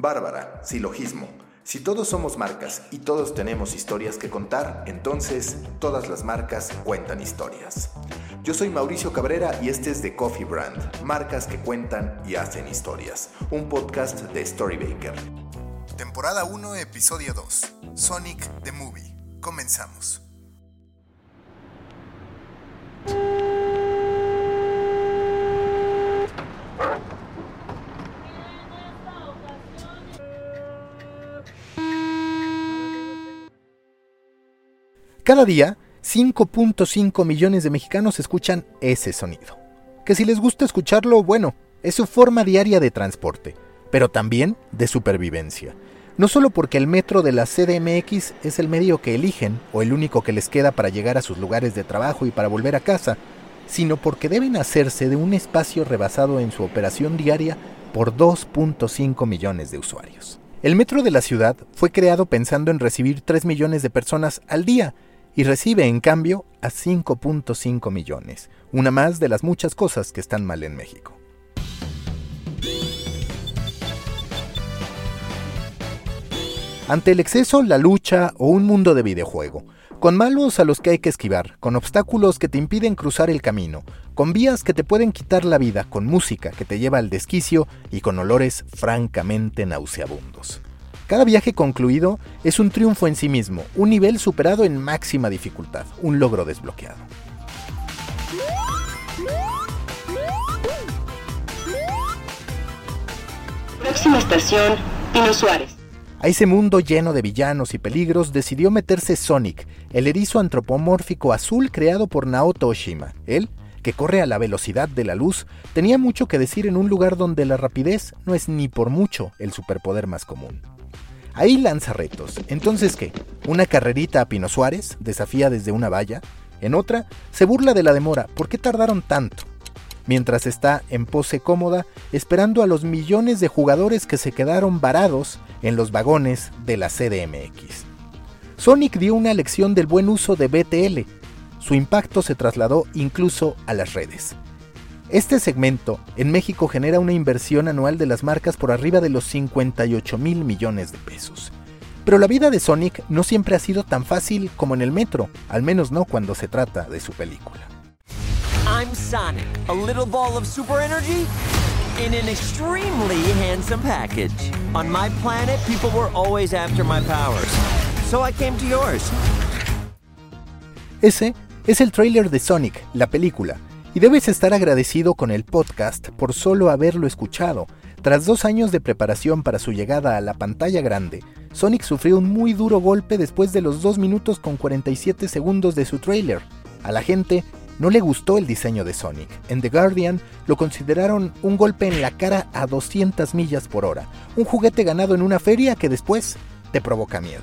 Bárbara, silogismo. Si todos somos marcas y todos tenemos historias que contar, entonces todas las marcas cuentan historias. Yo soy Mauricio Cabrera y este es The Coffee Brand, marcas que cuentan y hacen historias, un podcast de Storybaker. Temporada 1, episodio 2, Sonic the Movie. Comenzamos. Cada día, 5.5 millones de mexicanos escuchan ese sonido. Que si les gusta escucharlo, bueno, es su forma diaria de transporte, pero también de supervivencia. No solo porque el metro de la CDMX es el medio que eligen o el único que les queda para llegar a sus lugares de trabajo y para volver a casa, sino porque deben hacerse de un espacio rebasado en su operación diaria por 2.5 millones de usuarios. El metro de la ciudad fue creado pensando en recibir 3 millones de personas al día, y recibe en cambio a 5.5 millones, una más de las muchas cosas que están mal en México. Ante el exceso, la lucha o un mundo de videojuego, con malos a los que hay que esquivar, con obstáculos que te impiden cruzar el camino, con vías que te pueden quitar la vida, con música que te lleva al desquicio y con olores francamente nauseabundos. Cada viaje concluido es un triunfo en sí mismo, un nivel superado en máxima dificultad, un logro desbloqueado. Próxima estación, Pino Suárez. A ese mundo lleno de villanos y peligros decidió meterse Sonic, el erizo antropomórfico azul creado por Naoto Oshima. Él, que corre a la velocidad de la luz, tenía mucho que decir en un lugar donde la rapidez no es ni por mucho el superpoder más común. Ahí lanza retos. Entonces, ¿qué? ¿Una carrerita a Pino Suárez? Desafía desde una valla. En otra, se burla de la demora. ¿Por qué tardaron tanto? Mientras está en pose cómoda, esperando a los millones de jugadores que se quedaron varados en los vagones de la CDMX. Sonic dio una lección del buen uso de BTL. Su impacto se trasladó incluso a las redes. Este segmento en México genera una inversión anual de las marcas por arriba de los 58 mil millones de pesos. Pero la vida de Sonic no siempre ha sido tan fácil como en el metro, al menos no cuando se trata de su película. I'm Sonic, a little ball of super energy in an extremely handsome package. On my planet, people were always after my powers, so I came to yours. Ese es el trailer de Sonic, la película, y debes estar agradecido con el podcast por solo haberlo escuchado. Tras dos años de preparación para su llegada a la pantalla grande, Sonic sufrió un muy duro golpe después de los 2 minutos con 47 segundos de su trailer. A la gente no le gustó el diseño de Sonic. En The Guardian lo consideraron un golpe en la cara a 200 millas por hora, un juguete ganado en una feria que después te provoca miedo.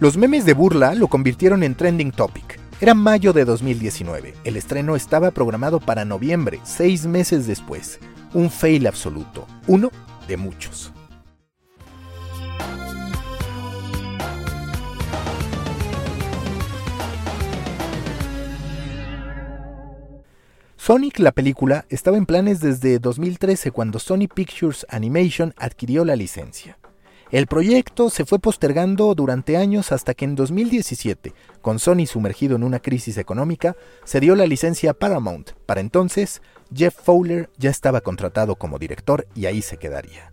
Los memes de burla lo convirtieron en trending topic. Era mayo de 2019. El estreno estaba programado para noviembre, seis meses después. Un fail absoluto. Uno de muchos. Sonic la película estaba en planes desde 2013 cuando Sony Pictures Animation adquirió la licencia. El proyecto se fue postergando durante años hasta que en 2017, con Sony sumergido en una crisis económica, se dio la licencia a Paramount. Para entonces, Jeff Fowler ya estaba contratado como director y ahí se quedaría.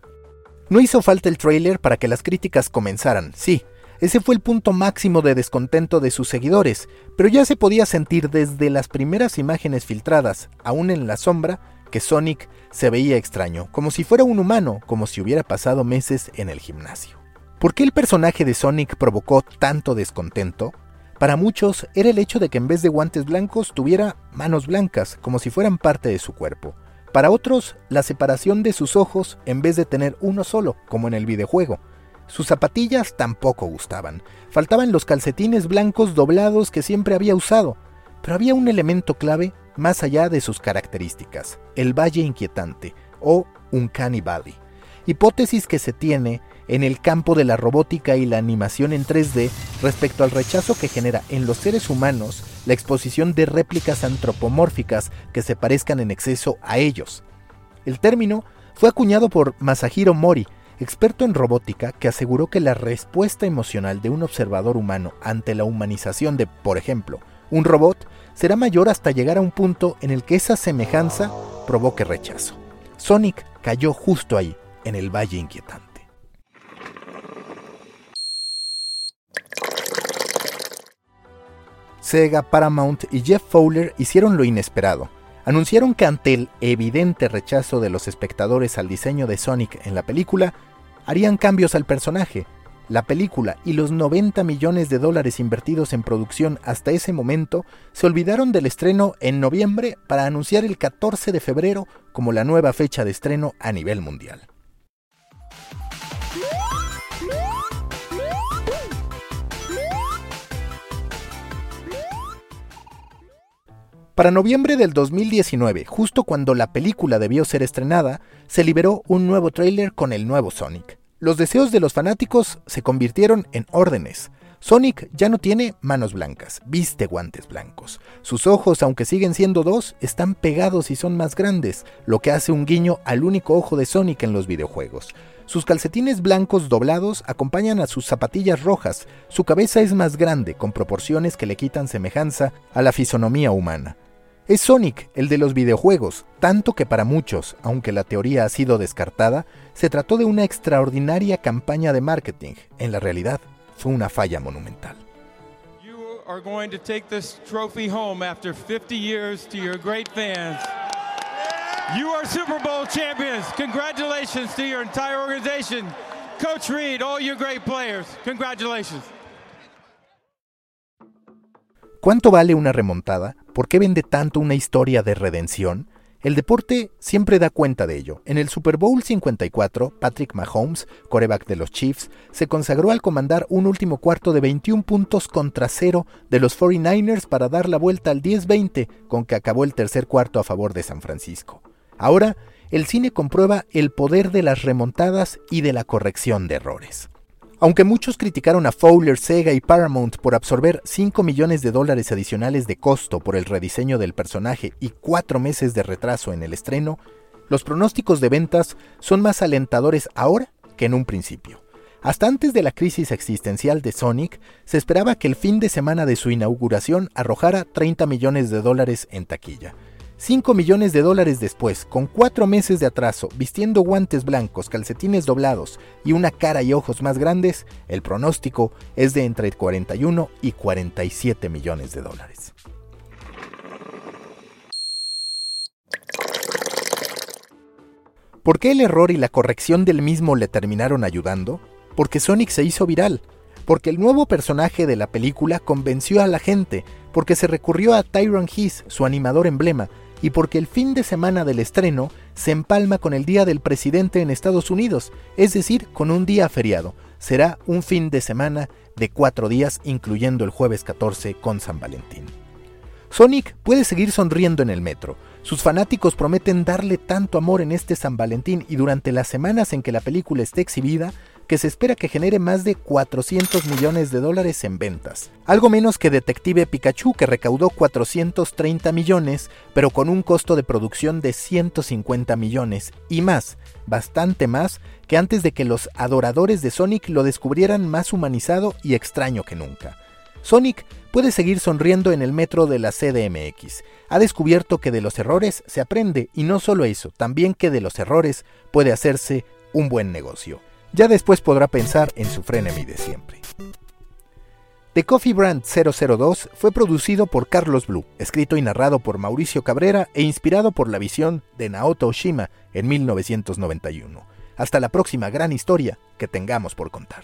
No hizo falta el trailer para que las críticas comenzaran, sí, ese fue el punto máximo de descontento de sus seguidores, pero ya se podía sentir desde las primeras imágenes filtradas, aún en la sombra, que Sonic se veía extraño, como si fuera un humano, como si hubiera pasado meses en el gimnasio. ¿Por qué el personaje de Sonic provocó tanto descontento? Para muchos era el hecho de que en vez de guantes blancos tuviera manos blancas, como si fueran parte de su cuerpo. Para otros, la separación de sus ojos en vez de tener uno solo, como en el videojuego. Sus zapatillas tampoco gustaban. Faltaban los calcetines blancos doblados que siempre había usado. Pero había un elemento clave más allá de sus características, el Valle Inquietante, o Uncanny Valley. Hipótesis que se tiene en el campo de la robótica y la animación en 3D respecto al rechazo que genera en los seres humanos la exposición de réplicas antropomórficas que se parezcan en exceso a ellos. El término fue acuñado por Masahiro Mori, experto en robótica, que aseguró que la respuesta emocional de un observador humano ante la humanización de, por ejemplo, un robot será mayor hasta llegar a un punto en el que esa semejanza provoque rechazo. Sonic cayó justo ahí, en el Valle Inquietante. Sega, Paramount y Jeff Fowler hicieron lo inesperado. Anunciaron que ante el evidente rechazo de los espectadores al diseño de Sonic en la película, harían cambios al personaje. La película y los 90 millones de dólares invertidos en producción hasta ese momento se olvidaron del estreno en noviembre para anunciar el 14 de febrero como la nueva fecha de estreno a nivel mundial. Para noviembre del 2019, justo cuando la película debió ser estrenada, se liberó un nuevo tráiler con el nuevo Sonic. Los deseos de los fanáticos se convirtieron en órdenes. Sonic ya no tiene manos blancas, viste guantes blancos. Sus ojos, aunque siguen siendo dos, están pegados y son más grandes, lo que hace un guiño al único ojo de Sonic en los videojuegos. Sus calcetines blancos doblados acompañan a sus zapatillas rojas. Su cabeza es más grande, con proporciones que le quitan semejanza a la fisonomía humana. Es Sonic, el de los videojuegos, tanto que para muchos, aunque la teoría ha sido descartada, se trató de una extraordinaria campaña de marketing. En la realidad, fue una falla monumental. Are going to take this trophy home after 50 years to your great fans. You are Super Bowl champions. Congratulations to your entire organization. Coach Reed, all your great players. Congratulations. ¿Cuánto vale una remontada? ¿Por qué vende tanto una historia de redención? El deporte siempre da cuenta de ello. En el Super Bowl 54, Patrick Mahomes, coreback de los Chiefs, se consagró al comandar un último cuarto de 21 puntos contra cero de los 49ers para dar la vuelta al 10-20, con que acabó el tercer cuarto a favor de San Francisco. Ahora, el cine comprueba el poder de las remontadas y de la corrección de errores. Aunque muchos criticaron a Fowler, Sega y Paramount por absorber 5 millones de dólares adicionales de costo por el rediseño del personaje y 4 meses de retraso en el estreno, los pronósticos de ventas son más alentadores ahora que en un principio. Hasta antes de la crisis existencial de Sonic, se esperaba que el fin de semana de su inauguración arrojara 30 millones de dólares en taquilla. 5 millones de dólares después, con 4 meses de atraso, vistiendo guantes blancos, calcetines doblados y una cara y ojos más grandes, el pronóstico es de entre 41 y 47 millones de dólares. ¿Por qué el error y la corrección del mismo le terminaron ayudando? Porque Sonic se hizo viral, porque el nuevo personaje de la película convenció a la gente, porque se recurrió a Tyron Heath, su animador emblema, y porque el fin de semana del estreno se empalma con el Día del Presidente en Estados Unidos, es decir, con un día feriado. Será un fin de semana de cuatro días, incluyendo el jueves 14 con San Valentín. Sonic puede seguir sonriendo en el metro. Sus fanáticos prometen darle tanto amor en este San Valentín y durante las semanas en que la película esté exhibida, que se espera que genere más de 400 millones de dólares en ventas. Algo menos que Detective Pikachu que recaudó 430 millones, pero con un costo de producción de 150 millones y más, bastante más que antes de que los adoradores de Sonic lo descubrieran más humanizado y extraño que nunca. Sonic puede seguir sonriendo en el metro de la CDMX. Ha descubierto que de los errores se aprende y no solo eso, también que de los errores puede hacerse un buen negocio. Ya después podrá pensar en su frenemy de siempre. The Coffee Brand 002 fue producido por Carlos Blue, escrito y narrado por Mauricio Cabrera e inspirado por la visión de Naoto Oshima en 1991. Hasta la próxima gran historia que tengamos por contar.